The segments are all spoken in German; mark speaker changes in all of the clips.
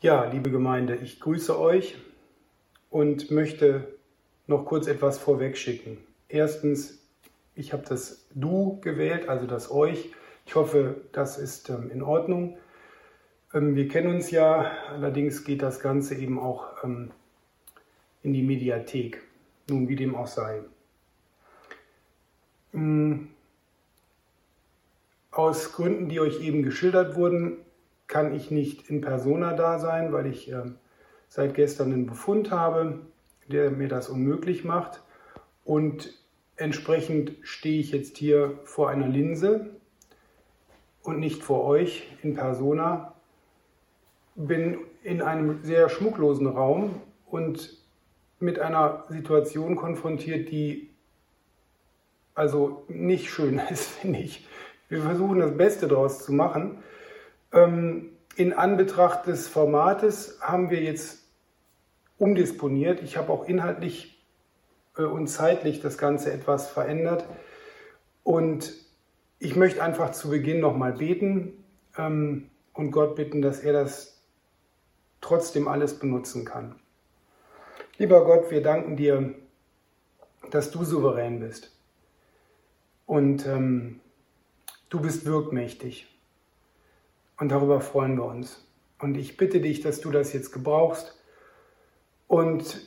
Speaker 1: Ja, liebe Gemeinde, ich grüße euch und möchte noch kurz etwas vorweg schicken. Erstens, ich habe das Du gewählt, also das Euch. Ich hoffe, das ist ähm, in Ordnung. Ähm, wir kennen uns ja, allerdings geht das Ganze eben auch ähm, in die Mediathek. Nun, wie dem auch sei. Ähm, aus Gründen, die euch eben geschildert wurden, kann ich nicht in persona da sein, weil ich äh, seit gestern einen Befund habe, der mir das unmöglich macht. Und entsprechend stehe ich jetzt hier vor einer Linse und nicht vor euch in persona. Bin in einem sehr schmucklosen Raum und mit einer Situation konfrontiert, die also nicht schön ist, finde ich. Wir versuchen das Beste daraus zu machen. Ähm, in Anbetracht des Formates haben wir jetzt umdisponiert. Ich habe auch inhaltlich äh, und zeitlich das Ganze etwas verändert. Und ich möchte einfach zu Beginn nochmal beten ähm, und Gott bitten, dass er das trotzdem alles benutzen kann. Lieber Gott, wir danken dir, dass du souverän bist. Und ähm, du bist wirkmächtig. Und darüber freuen wir uns. Und ich bitte dich, dass du das jetzt gebrauchst und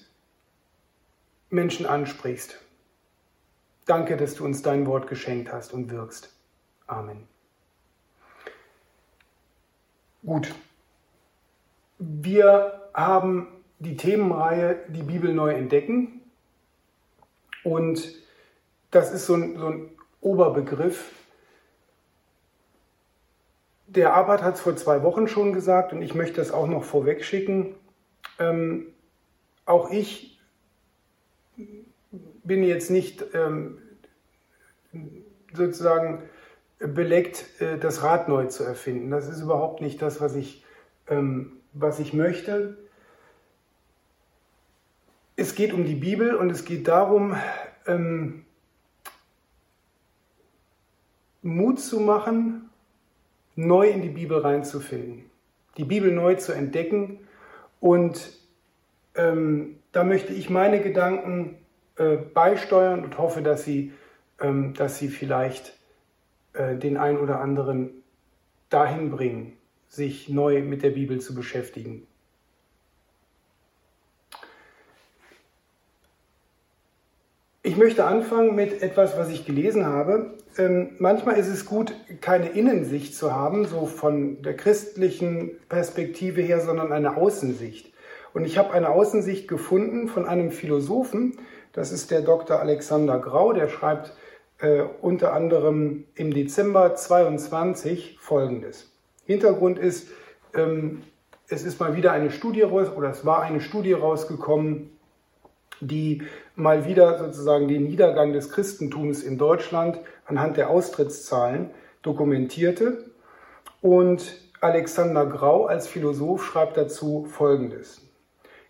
Speaker 1: Menschen ansprichst. Danke, dass du uns dein Wort geschenkt hast und wirkst. Amen. Gut. Wir haben die Themenreihe Die Bibel neu entdecken. Und das ist so ein, so ein Oberbegriff, der Arbeit hat es vor zwei Wochen schon gesagt und ich möchte das auch noch vorweg schicken. Ähm, auch ich bin jetzt nicht ähm, sozusagen beleckt, äh, das Rad neu zu erfinden. Das ist überhaupt nicht das, was ich, ähm, was ich möchte. Es geht um die Bibel und es geht darum, ähm, Mut zu machen, neu in die Bibel reinzufinden, die Bibel neu zu entdecken. Und ähm, da möchte ich meine Gedanken äh, beisteuern und hoffe, dass sie, ähm, dass sie vielleicht äh, den einen oder anderen dahin bringen, sich neu mit der Bibel zu beschäftigen. Ich möchte anfangen mit etwas, was ich gelesen habe. Ähm, manchmal ist es gut, keine Innensicht zu haben, so von der christlichen Perspektive her, sondern eine Außensicht. Und ich habe eine Außensicht gefunden von einem Philosophen, das ist der Dr. Alexander Grau, der schreibt äh, unter anderem im Dezember 22 Folgendes. Hintergrund ist, ähm, es ist mal wieder eine Studie raus, oder es war eine Studie rausgekommen, die mal wieder sozusagen den Niedergang des Christentums in Deutschland anhand der Austrittszahlen dokumentierte. Und Alexander Grau als Philosoph schreibt dazu Folgendes.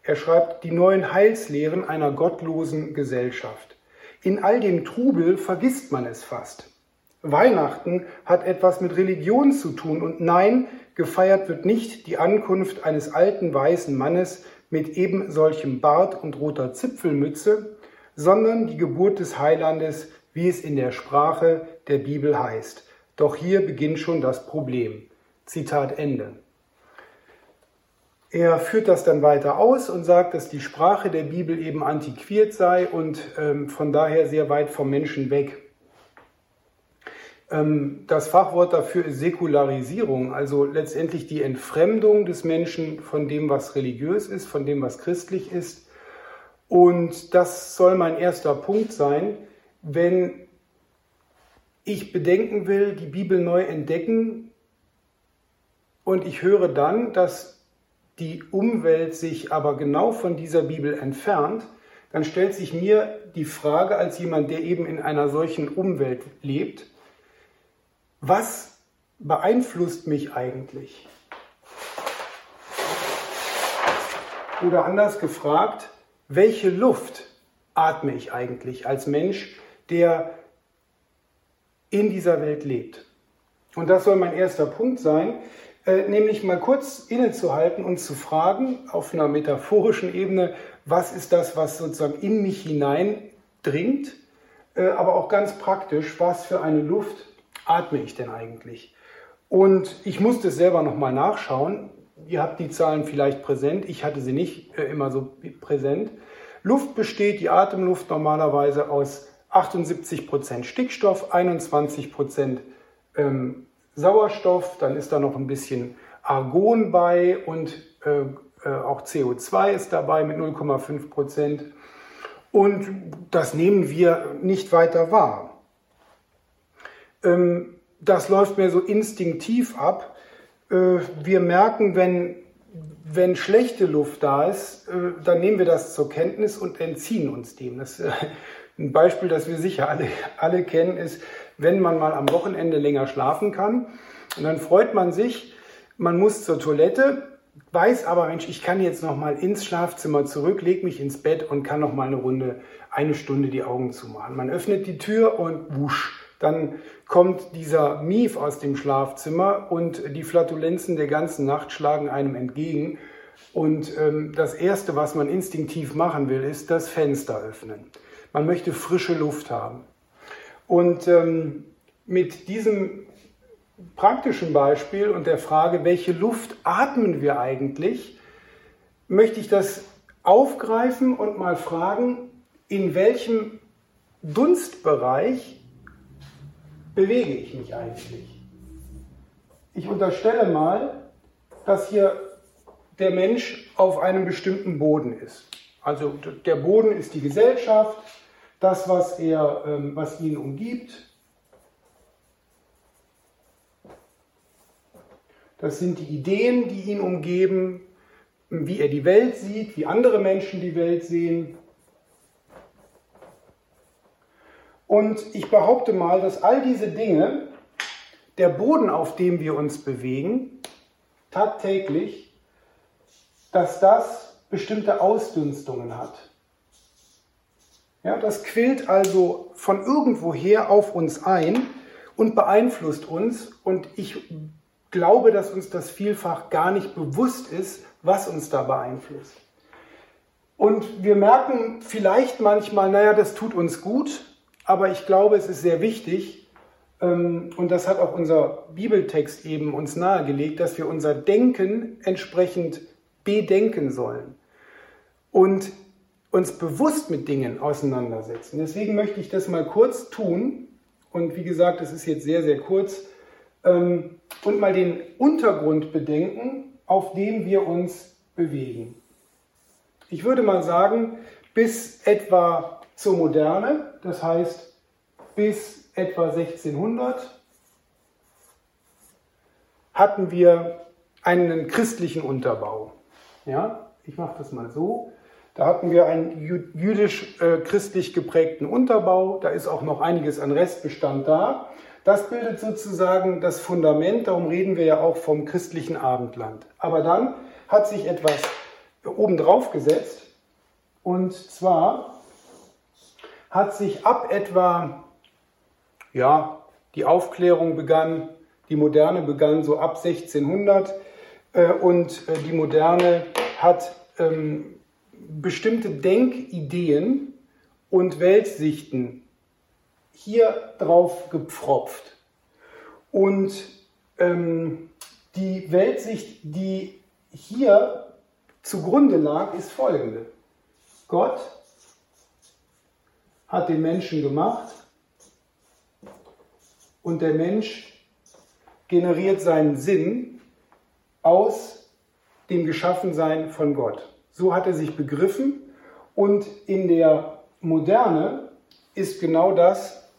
Speaker 1: Er schreibt die neuen Heilslehren einer gottlosen Gesellschaft. In all dem Trubel vergisst man es fast. Weihnachten hat etwas mit Religion zu tun und nein, gefeiert wird nicht die Ankunft eines alten weißen Mannes mit eben solchem Bart und roter Zipfelmütze, sondern die Geburt des Heilandes, wie es in der Sprache der Bibel heißt. Doch hier beginnt schon das Problem. Zitat Ende. Er führt das dann weiter aus und sagt, dass die Sprache der Bibel eben antiquiert sei und ähm, von daher sehr weit vom Menschen weg. Ähm, das Fachwort dafür ist Säkularisierung, also letztendlich die Entfremdung des Menschen von dem, was religiös ist, von dem, was christlich ist. Und das soll mein erster Punkt sein, wenn ich bedenken will, die Bibel neu entdecken und ich höre dann, dass die Umwelt sich aber genau von dieser Bibel entfernt, dann stellt sich mir die Frage als jemand, der eben in einer solchen Umwelt lebt, was beeinflusst mich eigentlich? Oder anders gefragt, welche Luft atme ich eigentlich als Mensch, der in dieser Welt lebt? Und das soll mein erster Punkt sein. äh, nämlich mal kurz innezuhalten und zu fragen, auf einer metaphorischen Ebene, was ist das, was sozusagen in mich hineindringt, äh, aber auch ganz praktisch, was für eine Luft atme ich denn eigentlich? Und ich musste es selber nochmal nachschauen. Ihr habt die Zahlen vielleicht präsent, ich hatte sie nicht äh, immer so präsent. Luft besteht, die Atemluft normalerweise aus 78% Stickstoff, 21% ähm, Sauerstoff, dann ist da noch ein bisschen Argon bei und äh, äh auch CO2 ist dabei mit 0,5%. Und das nehmen wir nicht weiter wahr. Ähm, das läuft mir so instinktiv ab. Äh, wir merken, wenn, wenn schlechte Luft da ist, äh, dann nehmen wir das zur Kenntnis und entziehen uns dem. Das, äh, ein Beispiel, das wir sicher alle, alle kennen, ist, wenn man mal am Wochenende länger schlafen kann und dann freut man sich, man muss zur Toilette, weiß aber, Mensch, ich kann jetzt noch mal ins Schlafzimmer zurück, leg mich ins Bett und kann noch mal eine Runde, eine Stunde die Augen zumachen. Man öffnet die Tür und wusch, dann kommt dieser Mief aus dem Schlafzimmer und die Flatulenzen der ganzen Nacht schlagen einem entgegen. Und ähm, das Erste, was man instinktiv machen will, ist das Fenster öffnen. Man möchte frische Luft haben. Und ähm, mit diesem praktischen Beispiel und der Frage, welche Luft atmen wir eigentlich, möchte ich das aufgreifen und mal fragen, in welchem Dunstbereich bewege ich mich eigentlich? Ich unterstelle mal, dass hier der Mensch auf einem bestimmten Boden ist. Also der Boden ist die Gesellschaft, das, was, er, ähm, was ihn umgibt. Das sind die Ideen, die ihn umgeben, wie er die Welt sieht, wie andere Menschen die Welt sehen. Und ich behaupte mal, dass all diese Dinge, der Boden, auf dem wir uns bewegen, tagtäglich, dass das bestimmte Ausdünstungen hat. Ja, das quillt also von irgendwoher auf uns ein und beeinflusst uns. Und ich glaube, dass uns das vielfach gar nicht bewusst ist, was uns da beeinflusst. Und wir merken vielleicht manchmal, naja, das tut uns gut, aber ich glaube, es ist sehr wichtig, ähm, und das hat auch unser Bibeltext eben uns nahegelegt, dass wir unser Denken entsprechend bedenken sollen und uns bewusst mit Dingen auseinandersetzen. Deswegen möchte ich das mal kurz tun. Und wie gesagt, es ist jetzt sehr, sehr kurz. Ähm, und mal den Untergrund bedenken, auf dem wir uns bewegen. Ich würde mal sagen, bis etwa zur Moderne, das heißt bis etwa 1600, hatten wir einen christlichen Unterbau. Ja, ich mache das mal so. Da hatten wir einen jüdisch-christlich geprägten Unterbau. Da ist auch noch einiges an Restbestand da. Das bildet sozusagen das Fundament. Darum reden wir ja auch vom christlichen Abendland. Aber dann hat sich etwas obendrauf gesetzt. Und zwar hat sich ab etwa, ja, die Aufklärung begann, die Moderne begann so ab 1600 äh, und äh, die Moderne hat ähm, bestimmte Denkideen und Weltsichten hier drauf gepfropft. Und ähm, die Weltsicht, die hier zugrunde lag, ist folgende. Gott hat den Menschen gemacht und der Mensch generiert seinen Sinn aus dem Geschaffensein von Gott. So hat er sich begriffen und in der Moderne ist genau das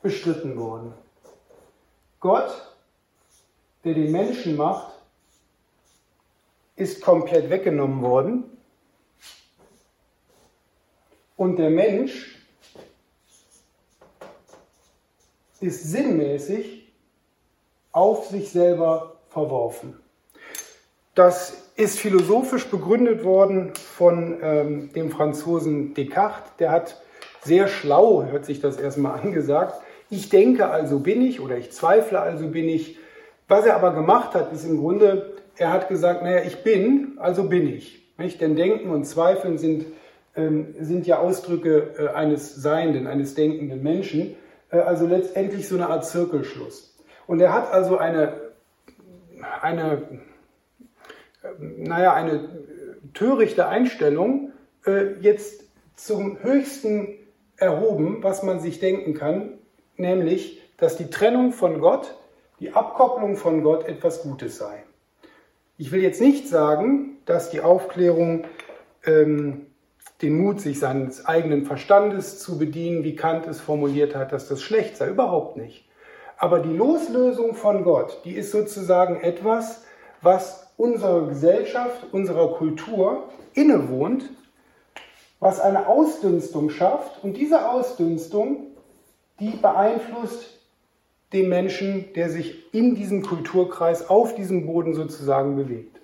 Speaker 1: bestritten worden. Gott, der den Menschen macht, ist komplett weggenommen worden und der Mensch ist sinnmäßig auf sich selber verworfen. Das ist philosophisch begründet worden von ähm, dem Franzosen Descartes. Der hat sehr schlau, hört sich das erstmal angesagt, Ich denke, also bin ich oder ich zweifle, also bin ich. Was er aber gemacht hat, ist im Grunde, er hat gesagt, naja, ich bin, also bin ich. Nicht? Denn Denken und Zweifeln sind, sind ja Ausdrücke äh, eines Seienden, eines denkenden Menschen. Äh, also letztendlich so eine Art Zirkelschluss. Und er hat also eine, eine, äh, naja, eine törichte Einstellung jetzt zum höchsten erhoben, was man sich denken kann, nämlich, dass die Trennung von Gott, die Abkopplung von Gott etwas Gutes sei. Ich will jetzt nicht sagen, dass die Aufklärung ähm, den Mut, sich seines eigenen Verstandes zu bedienen, wie Kant es formuliert hat, dass das schlecht sei. Überhaupt nicht. Aber die Loslösung von Gott, die ist sozusagen etwas, was unserer Gesellschaft, unserer Kultur innewohnt, was eine Ausdünstung schafft. Und diese Ausdünstung, die beeinflusst den Menschen, der sich in diesem Kulturkreis auf diesem Boden sozusagen bewegt.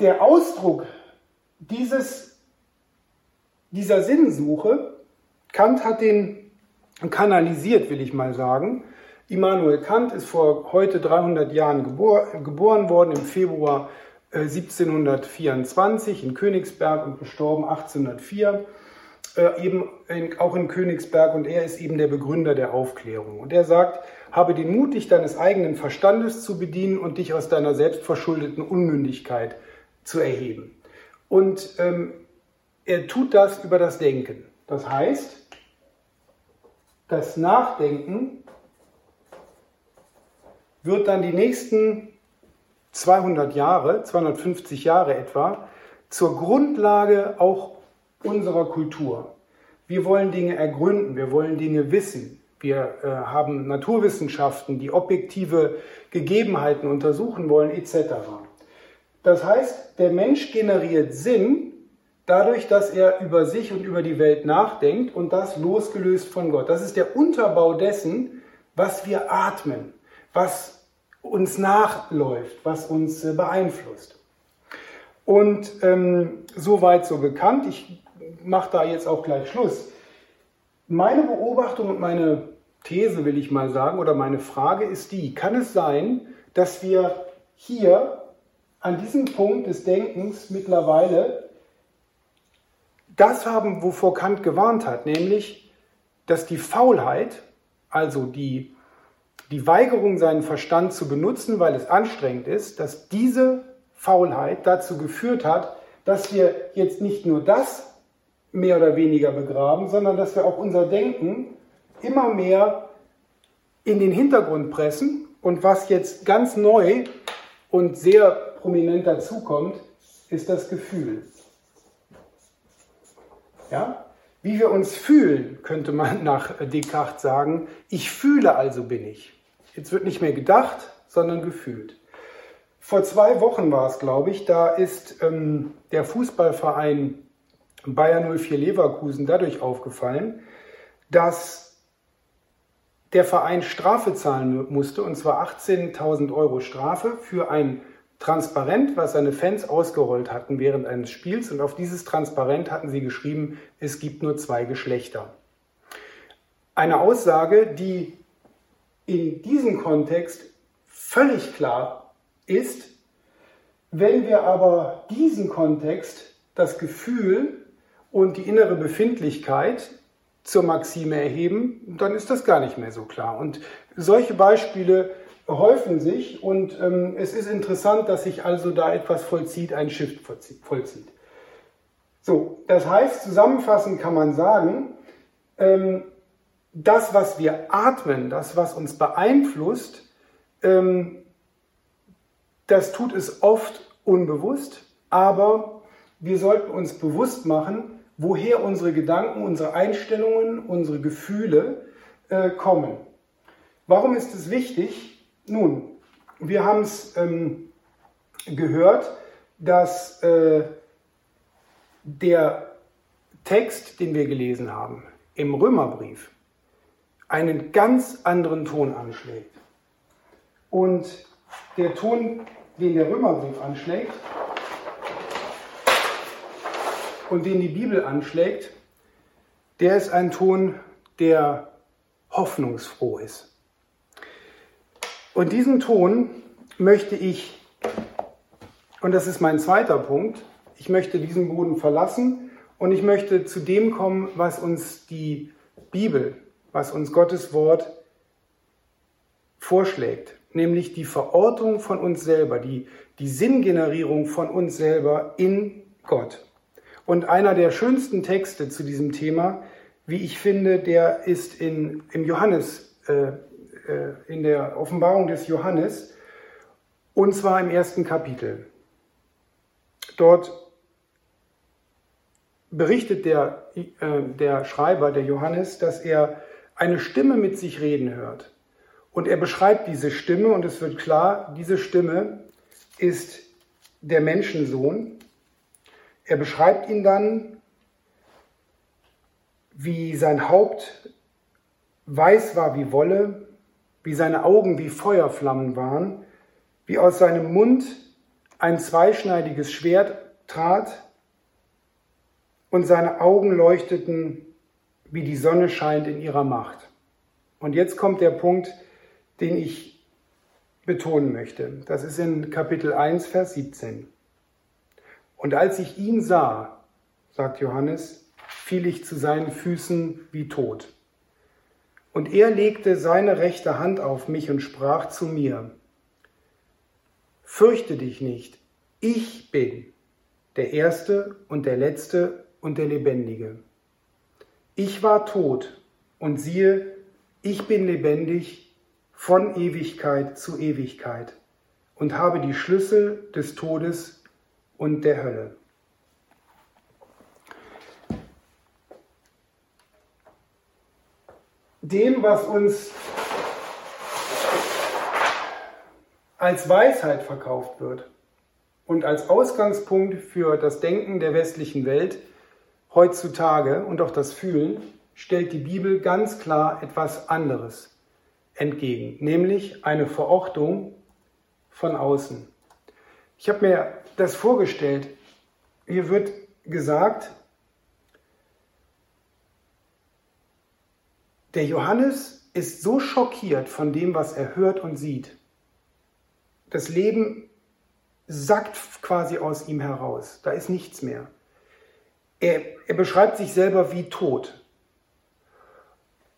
Speaker 1: Der Ausdruck dieses, dieser Sinnsuche, Kant hat den kanalisiert, will ich mal sagen, Immanuel Kant ist vor heute 300 Jahren gebor geboren worden, im Februar äh, 1724 in Königsberg und gestorben 1804, äh, eben in, auch in Königsberg. Und er ist eben der Begründer der Aufklärung. Und er sagt, habe den Mut, dich deines eigenen Verstandes zu bedienen und dich aus deiner selbstverschuldeten Unmündigkeit zu erheben. Und ähm, er tut das über das Denken. Das heißt, das Nachdenken wird dann die nächsten 200 Jahre, 250 Jahre etwa, zur Grundlage auch unserer Kultur. Wir wollen Dinge ergründen, wir wollen Dinge wissen. Wir äh, haben Naturwissenschaften, die objektive Gegebenheiten untersuchen wollen, etc. Das heißt, der Mensch generiert Sinn dadurch, dass er über sich und über die Welt nachdenkt und das losgelöst von Gott. Das ist der Unterbau dessen, was wir atmen, was uns nachläuft, was uns äh, beeinflusst. Und ähm, soweit so bekannt. Ich mache da jetzt auch gleich Schluss. Meine Beobachtung und meine These, will ich mal sagen, oder meine Frage ist die, kann es sein, dass wir hier an diesem Punkt des Denkens mittlerweile das haben, wovor Kant gewarnt hat, nämlich, dass die Faulheit, also die die Weigerung, seinen Verstand zu benutzen, weil es anstrengend ist, dass diese Faulheit dazu geführt hat, dass wir jetzt nicht nur das mehr oder weniger begraben, sondern dass wir auch unser Denken immer mehr in den Hintergrund pressen. Und was jetzt ganz neu und sehr prominent dazukommt, ist das Gefühl. Ja? Wie wir uns fühlen, könnte man nach Descartes sagen. Ich fühle also bin ich. Jetzt wird nicht mehr gedacht, sondern gefühlt. Vor zwei Wochen war es, glaube ich, da ist ähm, der Fußballverein Bayer 04 Leverkusen dadurch aufgefallen, dass der Verein Strafe zahlen musste, und zwar 18.000 Euro Strafe für ein Transparent, was seine Fans ausgerollt hatten während eines Spiels. Und auf dieses Transparent hatten sie geschrieben, es gibt nur zwei Geschlechter. Eine Aussage, die in diesem Kontext völlig klar ist. Wenn wir aber diesen Kontext, das Gefühl und die innere Befindlichkeit zur Maxime erheben, dann ist das gar nicht mehr so klar. Und solche Beispiele häufen sich und ähm, es ist interessant, dass sich also da etwas vollzieht, ein Shift vollzieht. So, das heißt, zusammenfassend kann man sagen, ähm, das, was wir atmen, das, was uns beeinflusst, ähm, das tut es oft unbewusst, aber wir sollten uns bewusst machen, woher unsere Gedanken, unsere Einstellungen, unsere Gefühle äh, kommen. Warum ist es wichtig? Nun, wir haben es ähm, gehört, dass äh, der Text, den wir gelesen haben im Römerbrief, einen ganz anderen Ton anschlägt. Und der Ton, den der Römerbrief anschlägt und den die Bibel anschlägt, der ist ein Ton, der hoffnungsfroh ist. Und diesen Ton möchte ich, und das ist mein zweiter Punkt, ich möchte diesen Boden verlassen und ich möchte zu dem kommen, was uns die Bibel, was uns Gottes Wort vorschlägt, nämlich die Verortung von uns selber, die, die Sinngenerierung von uns selber in Gott. Und einer der schönsten Texte zu diesem Thema, wie ich finde, der ist in, im Johannes, äh, in der Offenbarung des Johannes, und zwar im ersten Kapitel. Dort berichtet der, äh, der Schreiber, der Johannes, dass er eine Stimme mit sich reden hört. Und er beschreibt diese Stimme und es wird klar, diese Stimme ist der Menschensohn. Er beschreibt ihn dann, wie sein Haupt weiß war wie Wolle, wie seine Augen wie Feuerflammen waren, wie aus seinem Mund ein zweischneidiges Schwert trat und seine Augen leuchteten, wie die Sonne scheint in ihrer Macht. Und jetzt kommt der Punkt, den ich betonen möchte. Das ist in Kapitel 1, Vers 17. Und als ich ihn sah, sagt Johannes, fiel ich zu seinen Füßen wie tot. Und er legte seine rechte Hand auf mich und sprach zu mir, Fürchte dich nicht, ich bin der Erste und der Letzte und der Lebendige. Ich war tot und siehe, ich bin lebendig von Ewigkeit zu Ewigkeit und habe die Schlüssel des Todes und der Hölle. Dem, was uns als Weisheit verkauft wird und als Ausgangspunkt für das Denken der westlichen Welt heutzutage und auch das Fühlen, stellt die Bibel ganz klar etwas anderes entgegen, nämlich eine Verortung von außen. Ich habe mir das vorgestellt. Hier wird gesagt, der Johannes ist so schockiert von dem, was er hört und sieht. Das Leben sackt quasi aus ihm heraus. Da ist nichts mehr. Er, er beschreibt sich selber wie tot.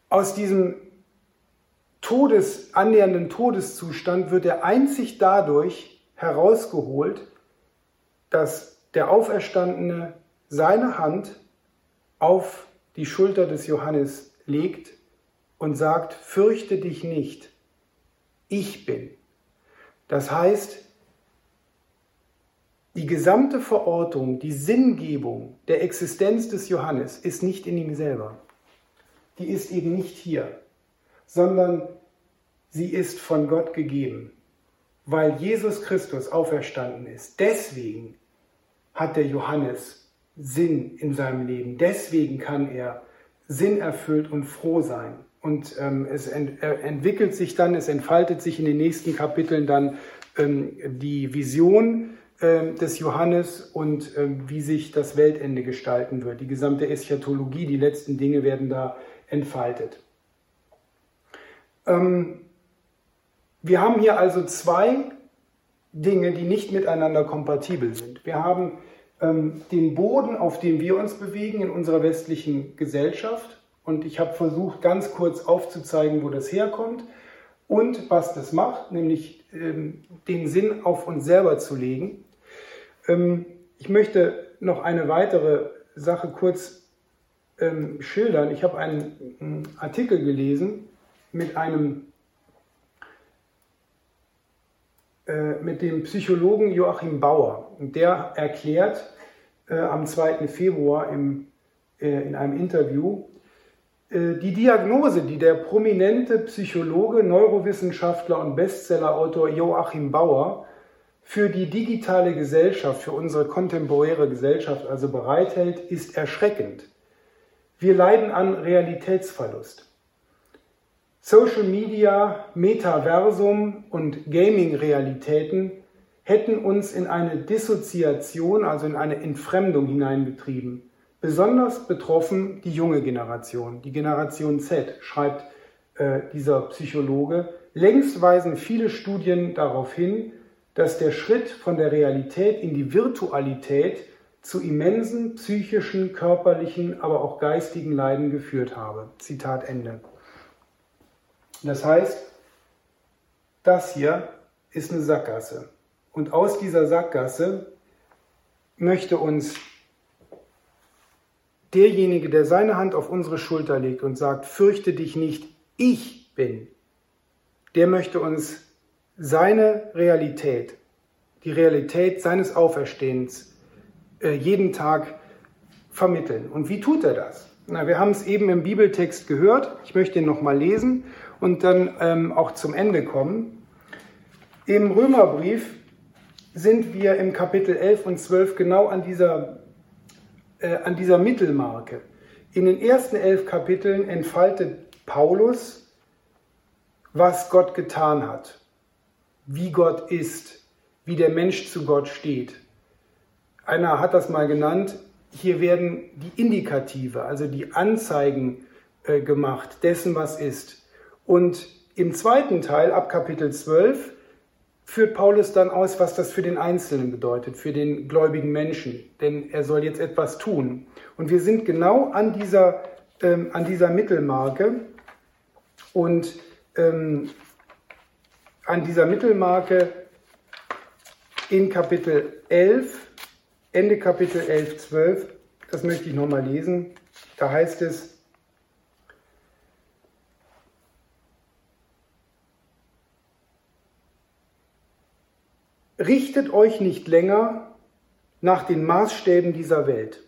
Speaker 1: Aus diesem Todes, annähernden Todeszustand wird er einzig dadurch herausgeholt, dass der Auferstandene seine Hand auf die Schulter des Johannes legt und sagt, fürchte dich nicht, ich bin. Das heißt, die gesamte Verortung, die Sinngebung der Existenz des Johannes ist nicht in ihm selber. Die ist eben nicht hier, sondern sie ist von Gott gegeben, weil Jesus Christus auferstanden ist. Deswegen hat der Johannes Sinn in seinem Leben. Deswegen kann er sinnerfüllt und froh sein. Und ähm, es ent entwickelt sich dann, es entfaltet sich in den nächsten Kapiteln dann ähm, die Vision äh, des Johannes und äh, wie sich das Weltende gestalten wird. Die gesamte Eschatologie, die letzten Dinge werden da entfaltet. Ähm, wir haben hier also zwei Dinge, die nicht miteinander kompatibel sind. Wir haben ähm, den Boden, auf dem wir uns bewegen in unserer westlichen Gesellschaft. Und ich habe versucht, ganz kurz aufzuzeigen, wo das herkommt und was das macht, nämlich ähm, den Sinn auf uns selber zu legen. Ähm, ich möchte noch eine weitere Sache kurz ähm, schildern. Ich habe einen, einen Artikel gelesen mit einem äh, mit dem Psychologen Joachim Bauer. Der erklärt äh, am 2. Februar im, äh, in einem Interview, die Diagnose, die der prominente Psychologe, Neurowissenschaftler und Bestsellerautor Joachim Bauer für die digitale Gesellschaft, für unsere kontemporäre Gesellschaft also bereithält, ist erschreckend. Wir leiden an Realitätsverlust. Social Media, Metaversum und Gaming-Realitäten hätten uns in eine Dissoziation, also in eine Entfremdung hineingetrieben. Besonders betroffen die junge Generation, die Generation Z, schreibt äh, dieser Psychologe. Längst weisen viele Studien darauf hin, dass der Schritt von der Realität in die Virtualität zu immensen psychischen, körperlichen, aber auch geistigen Leiden geführt habe. Zitat Ende. Das heißt, das hier ist eine Sackgasse. Und aus dieser Sackgasse möchte uns derjenige, der seine Hand auf unsere Schulter legt und sagt, fürchte dich nicht, ich bin, der möchte uns seine Realität, die Realität seines Auferstehens äh, jeden Tag vermitteln. Und wie tut er das? Na, wir haben es eben im Bibeltext gehört. Ich möchte ihn nochmal lesen und dann ähm, auch zum Ende kommen. Im Römerbrief sind wir im Kapitel 11 und 12 genau an dieser, äh, an dieser Mittelmarke. In den ersten elf Kapiteln entfaltet Paulus, was Gott getan hat, wie Gott ist, wie der Mensch zu Gott steht. Einer hat das mal genannt, hier werden die Indikative, also die Anzeigen äh, gemacht dessen, was ist. Und im zweiten Teil, ab Kapitel 12, führt Paulus dann aus, was das für den Einzelnen bedeutet, für den gläubigen Menschen. Denn er soll jetzt etwas tun. Und wir sind genau an dieser, ähm, an dieser Mittelmarke. Und ähm, an dieser Mittelmarke in Kapitel 11, Ende Kapitel 11, 12, das möchte ich nochmal lesen. Da heißt es, richtet euch nicht länger nach den Maßstäben dieser Welt.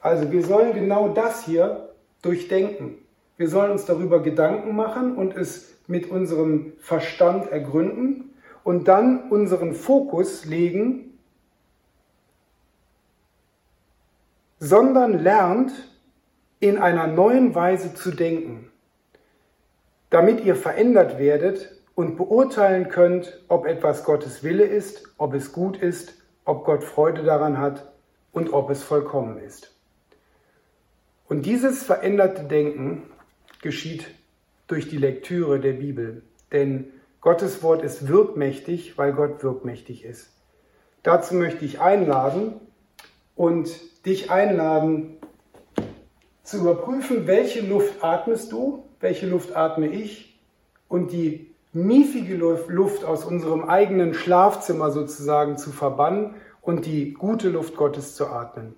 Speaker 1: Also wir sollen genau das hier durchdenken. Wir sollen uns darüber Gedanken machen und es mit unserem Verstand ergründen und dann unseren Fokus legen, sondern lernt in einer neuen Weise zu denken, damit ihr verändert werdet und beurteilen könnt, ob etwas Gottes Wille ist, ob es gut ist, ob Gott Freude daran hat und ob es vollkommen ist. Und dieses veränderte Denken geschieht durch die Lektüre der Bibel, denn Gottes Wort ist wirkmächtig, weil Gott wirkmächtig ist. Dazu möchte ich einladen und dich einladen zu überprüfen, welche Luft atmest du, welche Luft atme ich und die miefige Luft aus unserem eigenen Schlafzimmer sozusagen zu verbannen und die gute Luft Gottes zu atmen.